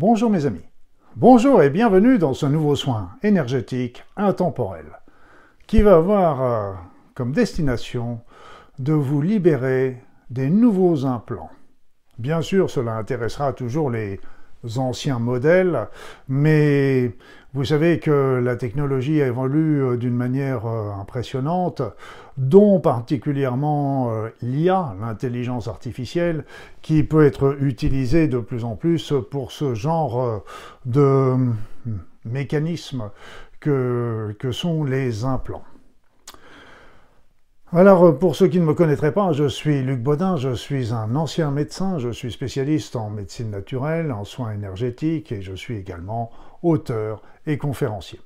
Bonjour mes amis. Bonjour et bienvenue dans ce nouveau soin énergétique intemporel qui va avoir euh, comme destination de vous libérer des nouveaux implants. Bien sûr, cela intéressera toujours les anciens modèles, mais vous savez que la technologie évolue euh, d'une manière euh, impressionnante, dont particulièrement euh, l'IA, l'intelligence artificielle, qui peut être utilisée de plus en plus pour ce genre de mécanismes que, que sont les implants. Alors, euh, pour ceux qui ne me connaîtraient pas, je suis Luc Baudin, je suis un ancien médecin, je suis spécialiste en médecine naturelle, en soins énergétiques et je suis également auteur et conférencier.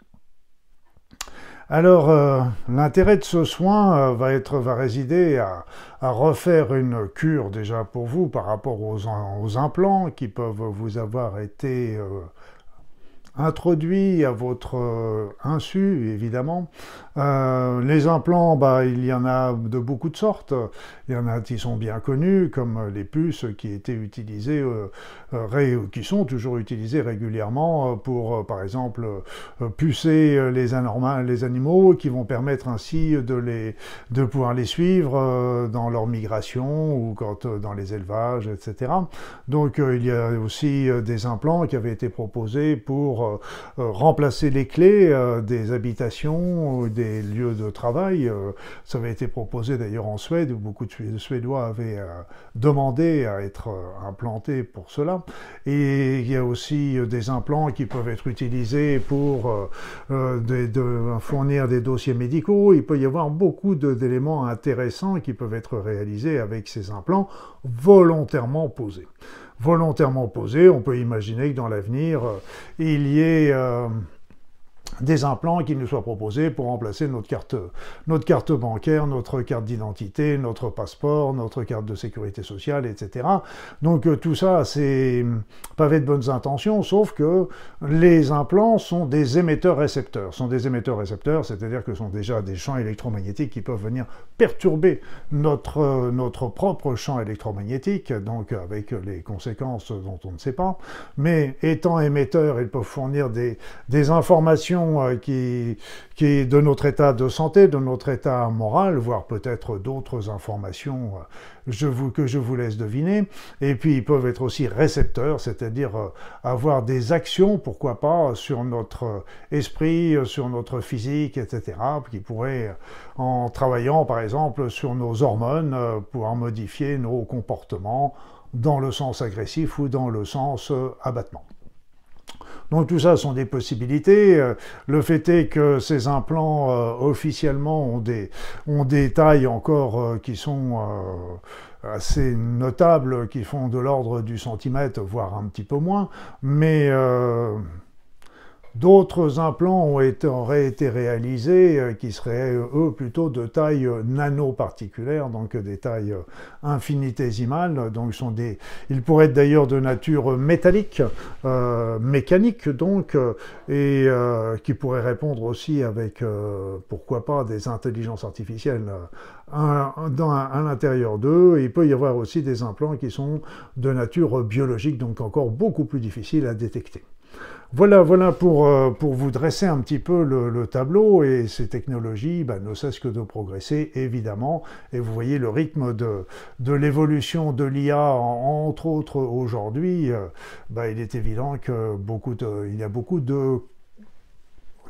Alors, euh, l'intérêt de ce soin euh, va, être, va résider à, refaire une cure déjà pour vous par rapport aux, implants qui peuvent vous avoir été introduits à votre insu, évidemment, euh, les implants, bah, il y en a de beaucoup de sortes. Il y en a qui sont bien connus, comme les puces qui étaient utilisées, euh, euh qui sont toujours utilisées régulièrement euh, pour, par exemple, pucer les, animaux, qui vont permettre ainsi de, les, de pouvoir les suivre dans leur migration ou dans les élevages, etc. Donc, il y a aussi des implants qui avaient été proposés pour remplacer les clés des habitations, des lieux de travail. Euh, ça avait été proposé d'ailleurs en Suède, où beaucoup de Suédois avaient euh, demandé à être euh, implantés pour cela. Et il y a aussi des implants qui peuvent être utilisés pour fournir des dossiers médicaux. Il peut y avoir beaucoup d'éléments intéressants qui peuvent être réalisés avec ces implants volontairement posés volontairement posés. On peut imaginer que dans l'avenir, il y ait des implants qui nous soient proposés pour remplacer notre carte, notre carte bancaire, notre carte d'identité, notre passeport, notre carte de sécurité sociale, etc. Donc euh, tout ça, c'est pavé de bonnes intentions, sauf que les implants sont des émetteurs-récepteurs. Sont des émetteurs-récepteurs, c'est-à-dire que ce sont déjà des champs électromagnétiques qui peuvent venir perturber notre, notre propre champ électromagnétique, donc avec les conséquences dont on ne sait pas. Mais étant émetteurs, ils peuvent fournir des, des informations euh, qui, qui de notre état de santé, de notre état moral, voire peut-être d'autres informations euh, je que je vous laisse deviner. Et puis ils peuvent être aussi récepteurs, c'est-à-dire euh, avoir des actions, pourquoi pas, sur notre esprit, sur notre physique, etc., qui pourraient, en travaillant par exemple sur nos hormones, pouvoir modifier nos comportements dans le sens agressif ou dans le sens abattement. Donc tout ça sont des possibilités. Euh, le fait est que ces implants euh, officiellement ont des, ont des tailles encore euh, qui sont assez notables, qui font de l'ordre du centimètre, voire un petit peu moins, mais D'autres implants ont été, été réalisés euh, qui seraient, eux, plutôt de taille euh, nano-particulière, donc des tailles euh, infinitésimales. Donc, sont ils pourraient être d'ailleurs de nature métallique, mécanique, donc, et qui pourraient répondre aussi avec, pourquoi pas, des intelligences artificielles dans, à l'intérieur d'eux. Il peut y avoir aussi des implants qui sont de nature biologique, donc encore beaucoup plus difficiles à détecter. Voilà, voilà pour, euh, pour vous dresser un petit peu le, tableau et ces technologies bah, ne cessent que de progresser évidemment. Et vous voyez le rythme de, de l'évolution de l'IA entre autres aujourd'hui, euh, bah, il est évident que beaucoup de, il y a beaucoup de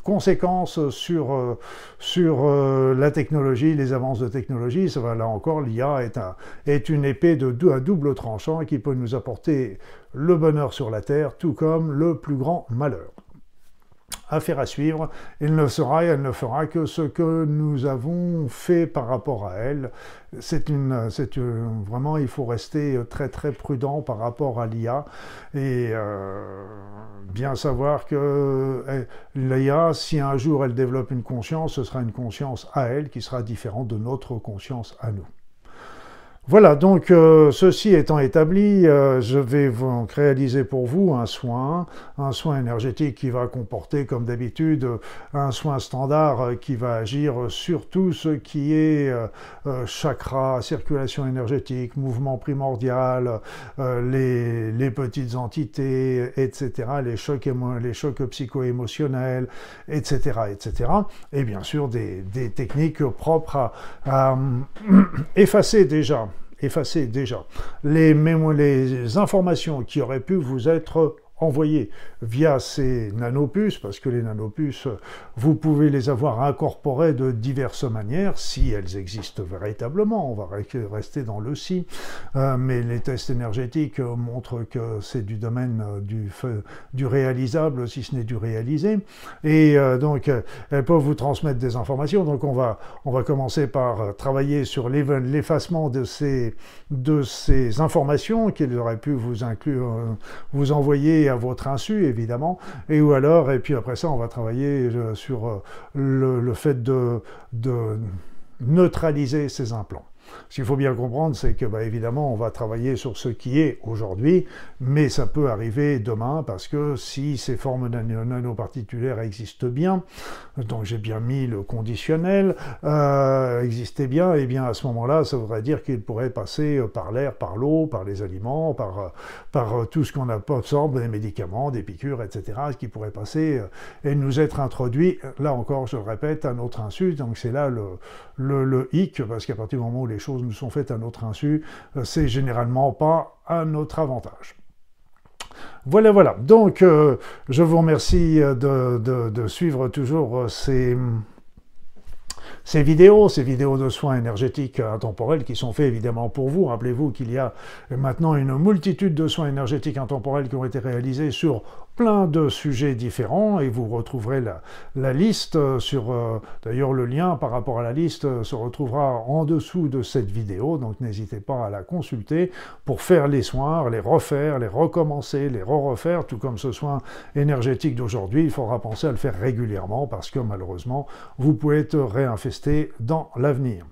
conséquences sur, euh, sur euh, la technologie, les avances de technologie. Ça va, là encore, l'IA est, un, est une épée de, à double tranchant qui peut nous apporter le bonheur sur la Terre, tout comme le plus grand malheur affaire à suivre. Il ne sera et elle ne fera que ce que nous avons fait par rapport à elle. C'est une, c'est vraiment, il faut rester très très prudent par rapport à l'IA et euh, bien savoir que eh, l'IA, si un jour elle développe une conscience, ce sera une conscience à elle qui sera différente de notre conscience à nous. Voilà, donc euh, ceci étant établi, euh, je vais vous réaliser pour vous un soin, un soin énergétique qui va comporter comme d'habitude un soin standard euh, qui va agir sur tout ce qui est chakra, circulation énergétique, mouvement primordial, les, petites entités, etc., les chocs, les chocs psycho-émotionnels, etc., etc. Et bien sûr des, techniques propres à effacer déjà effacer déjà. Les, les informations qui auraient pu vous être envoyées via ces nanopuces, parce que les nanopuces, vous pouvez les avoir incorporées de diverses manières, si elles existent véritablement, on va rester dans le si, euh, mais les tests énergétiques montrent que c'est du domaine du, du réalisable, si ce n'est du réalisé, et euh, donc elles peuvent vous transmettre des informations, donc on va, on va commencer par travailler sur l'effacement de ces, de ces informations qu'ils auraient pu vous inclure, euh, vous envoyer à votre insu, évidemment, et ou alors, et puis après ça, on va travailler euh, sur euh, le, fait de, de neutraliser ces implants. Ce qu'il faut bien comprendre, c'est que, bah, évidemment, on va travailler sur ce qui est aujourd'hui, mais ça peut arriver demain parce que si ces formes nanoparticulaires existent bien, donc j'ai bien mis le conditionnel, euh, existaient bien, et eh bien à ce moment-là, ça voudrait dire qu'ils pourraient passer par l'air, par l'eau, par les aliments, par, par tout ce qu'on absorbe, des médicaments, des piqûres, etc., qui pourrait passer euh, et nous être introduit, là encore, je le répète, à notre insu. Donc c'est là le, le, le hic, parce qu'à partir du moment où les choses nous sont faites à notre insu, euh, c'est généralement pas à notre avantage. Voilà, voilà. Donc, euh, je vous remercie de, de suivre toujours ces, ces vidéos, ces vidéos de soins énergétiques intemporels qui sont faits évidemment pour vous. Rappelez-vous qu'il y a maintenant une multitude de soins énergétiques intemporels qui ont été réalisés sur plein de sujets différents et vous retrouverez la, liste sur... Euh, d'ailleurs, le lien par rapport à la liste se retrouvera en dessous de cette vidéo, donc n'hésitez pas à la consulter pour faire les soins, les refaire, les recommencer, les re-refaire, tout comme ce soin énergétique d'aujourd'hui. Il faudra penser à le faire régulièrement parce que malheureusement, vous pouvez être réinfesté dans l'avenir.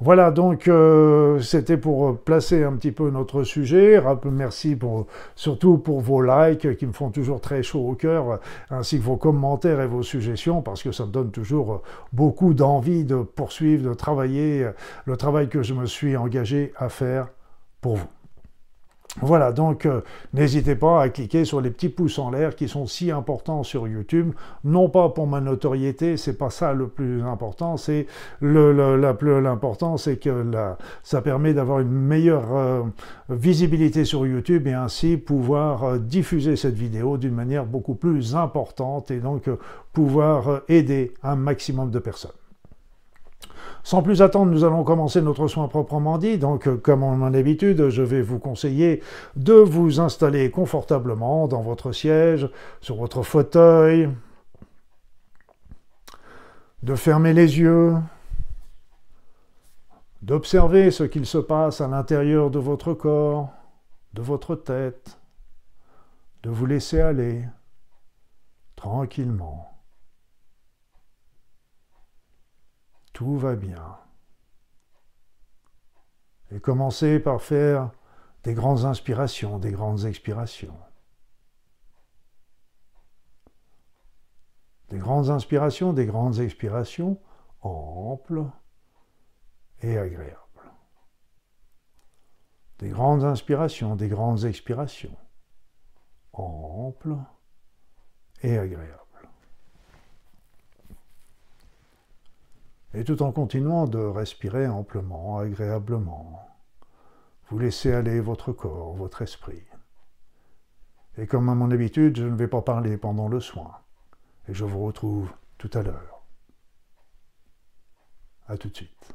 Voilà, donc euh, c'était pour placer un petit peu notre sujet. Merci pour, surtout pour vos likes qui me font toujours très chaud au cœur, ainsi que vos commentaires et vos suggestions, parce que ça me donne toujours beaucoup d'envie de poursuivre, de travailler le travail que je me suis engagé à faire pour vous. Voilà, donc euh, n'hésitez pas à cliquer sur les petits pouces en l'air qui sont si importants sur YouTube, non pas pour ma notoriété, c'est pas ça le plus important, c'est l'important, c'est que ça permet d'avoir une meilleure euh, visibilité sur YouTube et ainsi pouvoir euh, diffuser cette vidéo d'une manière beaucoup plus importante et donc pouvoir aider un maximum de personnes. Sans plus attendre, nous allons commencer notre soin proprement dit. Donc, euh, comme on en l'habitude, je vais vous conseiller de vous installer confortablement dans votre siège, sur votre fauteuil, de fermer les yeux, d'observer ce qu'il se passe à l'intérieur de votre corps, de votre tête, de vous laisser aller tranquillement. Tout va bien. Et commencez par faire des grandes inspirations, des grandes expirations. Des grandes inspirations, des grandes expirations amples et agréables. Des grandes inspirations, des grandes expirations amples et agréables. Et tout en continuant de respirer amplement, agréablement. Vous laissez aller votre corps, votre esprit. Et comme à mon habitude, je ne vais pas parler pendant le soin, et je vous retrouve tout à l'heure. À tout de suite.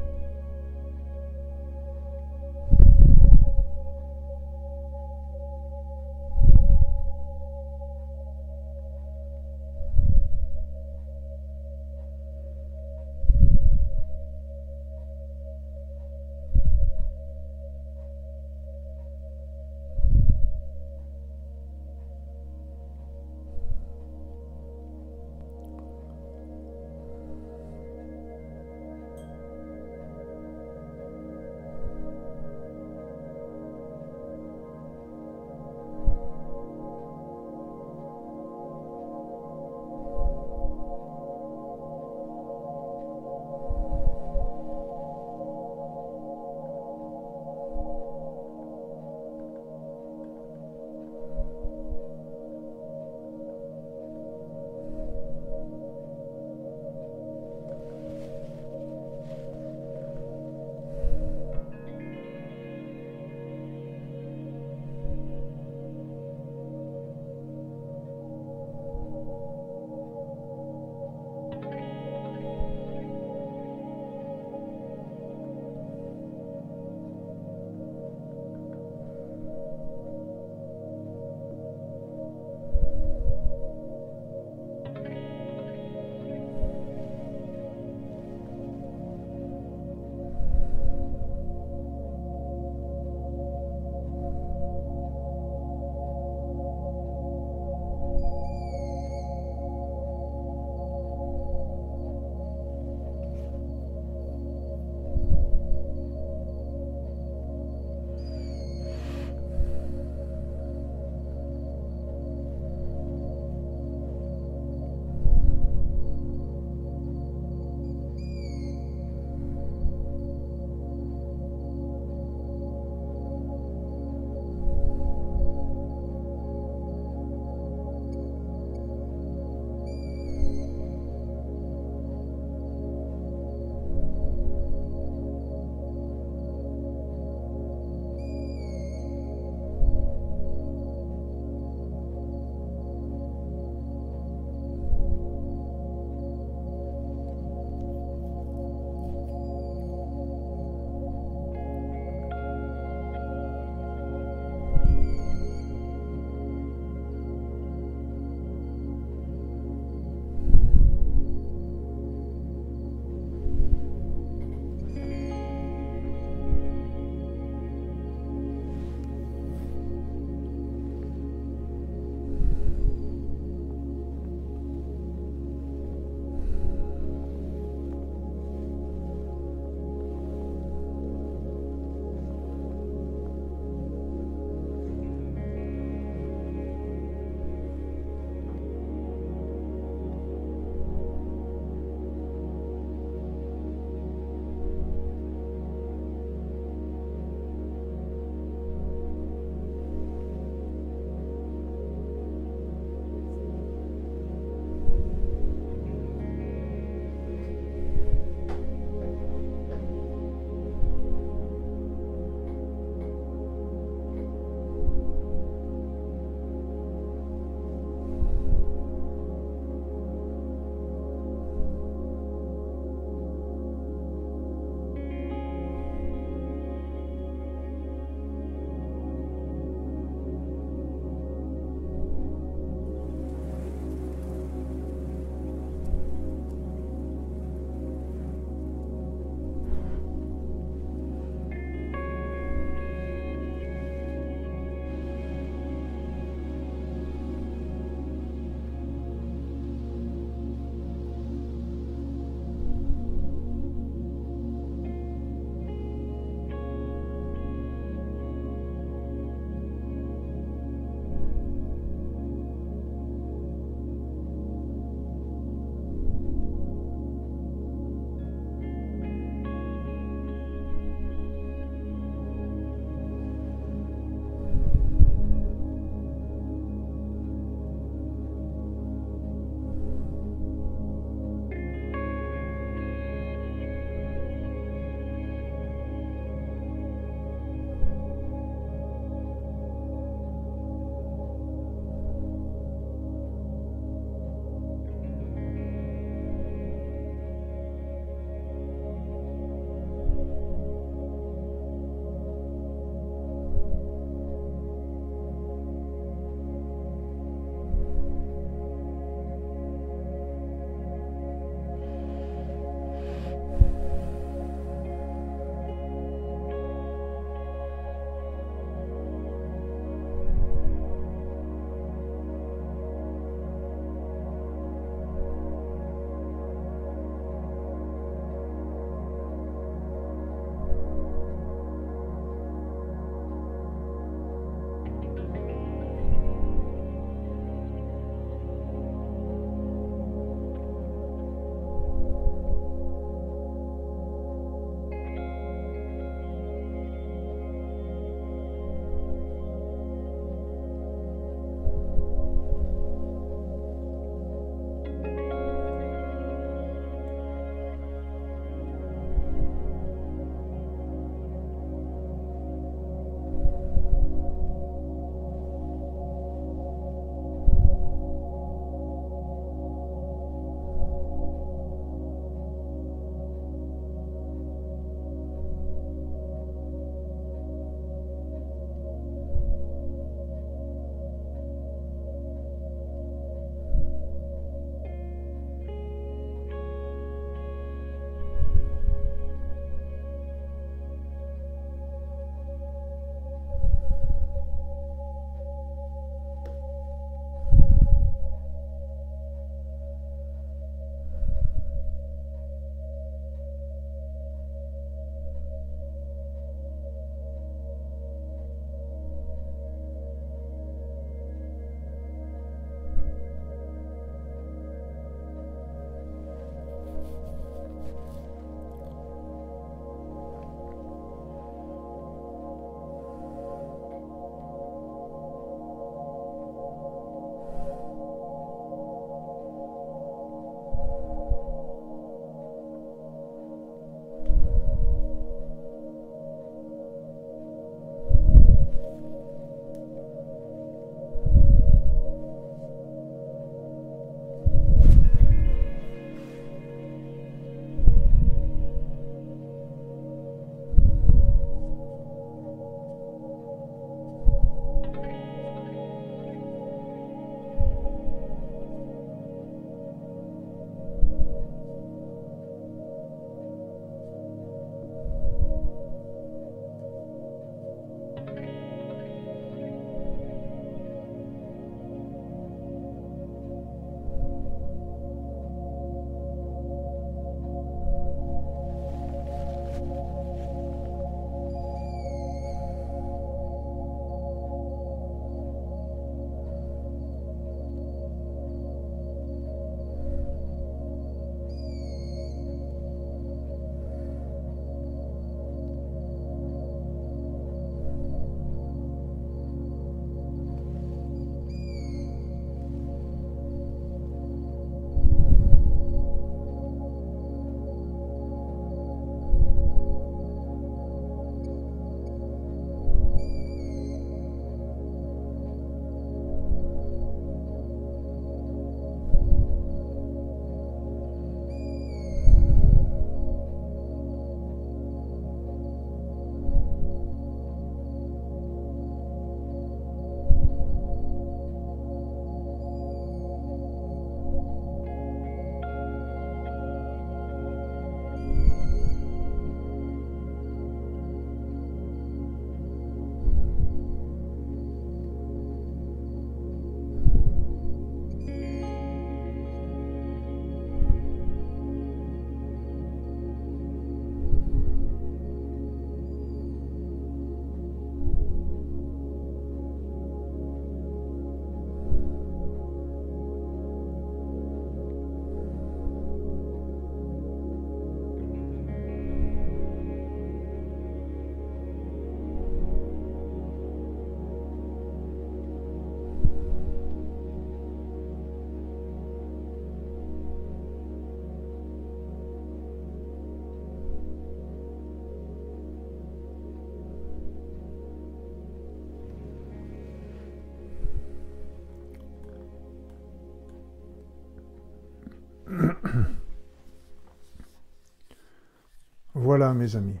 Voilà, mes amis.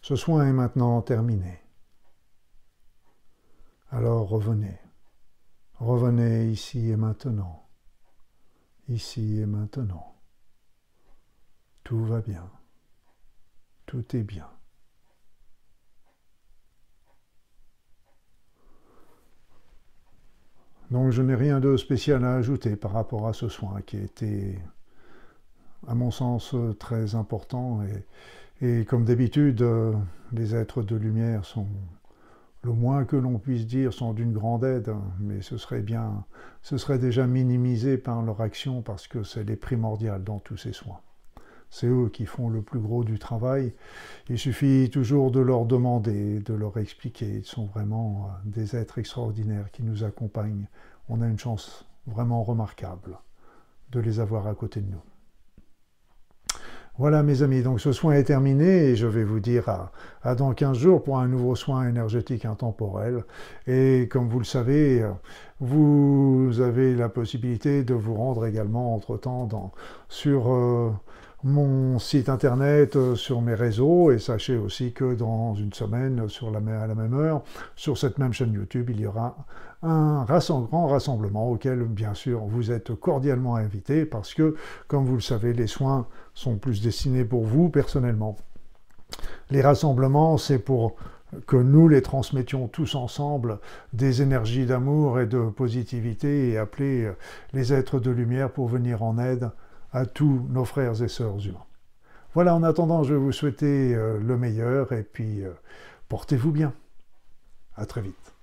Ce soin est maintenant terminé. Alors revenez. Revenez ici et maintenant. Ici et maintenant. Tout va bien. Tout est bien. Donc je n'ai rien de spécial à ajouter par rapport à ce soin qui a été, à mon sens, très important. Et, comme d'habitude, les êtres de lumière sont, le moins que l'on puisse dire, sont d'une grande aide, mais ce serait bien, ce serait déjà minimisé par leur action parce que c'est les primordial dans tous ces soins. C'est eux qui font le plus gros du travail. Il suffit toujours de leur demander, de leur expliquer. Ils sont vraiment euh, des êtres extraordinaires qui nous accompagnent. On a une chance vraiment remarquable de les avoir à côté de nous. Voilà mes amis, donc ce soin est terminé et je vais vous dire à, dans 15 jours pour un nouveau soin énergétique intemporel. Et comme vous le savez, euh, vous avez la possibilité de vous rendre également entre-temps sur... Euh, mon site internet euh, sur mes réseaux et sachez aussi que dans une semaine, sur la, à la même heure, sur cette même chaîne YouTube, il y aura un grand rassemblement auquel, bien sûr, vous êtes cordialement invités parce que, comme vous le savez, les soins sont plus destinés pour vous personnellement. Les rassemblements, c'est pour que nous les transmettions tous ensemble des énergies d'amour et de positivité et appeler les êtres de lumière pour venir en aide à tous nos frères et sœurs humains. Voilà, en attendant, je vais vous souhaiter euh, le meilleur et puis euh, portez-vous bien. À très vite.